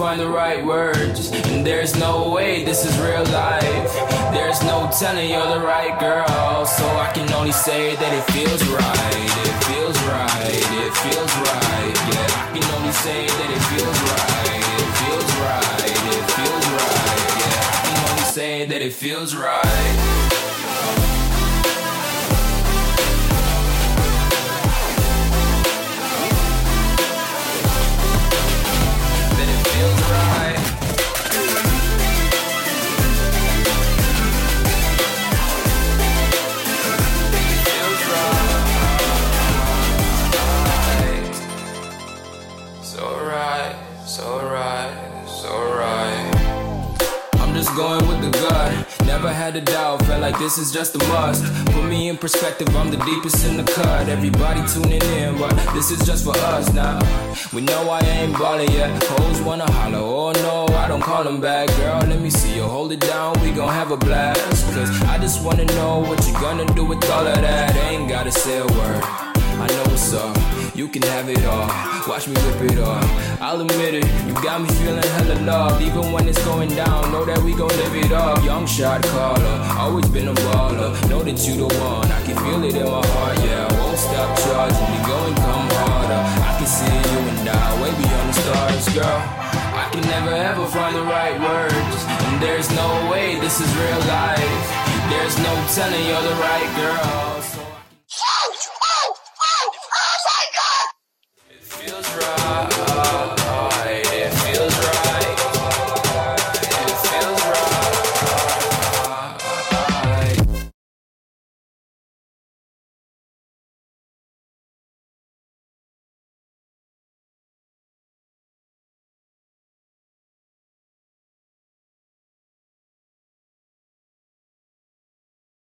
find the right words. And there's no way this is real life. There's no telling you're the right girl. So I can only say that it feels right. It feels right. It feels right. Yeah, I can only say that it feels right. It feels right. It feels right. Yeah, I can only say that it feels right. Right, so right, so right. I'm just going with the gut. Never had a doubt, felt like this is just a must. Put me in perspective, I'm the deepest in the cut. Everybody tuning in, but this is just for us now. We know I ain't ballin' yet. Hoes wanna holler, oh no, I don't call them back. Girl, let me see you hold it down, we gon' have a blast. Cause I just wanna know what you gonna do with all of that. Ain't gotta say a word. I know what's up. You can have it all. Watch me rip it off. I'll admit it. You got me feeling hella love. Even when it's going down, know that we gon' live it up. Young shot caller. Always been a baller. Know that you the one. I can feel it in my heart. Yeah, I won't stop charging. We going come harder. I can see you and I way beyond the stars, girl. I can never ever find the right words. And there's no way this is real life. There's no telling you're the right girl.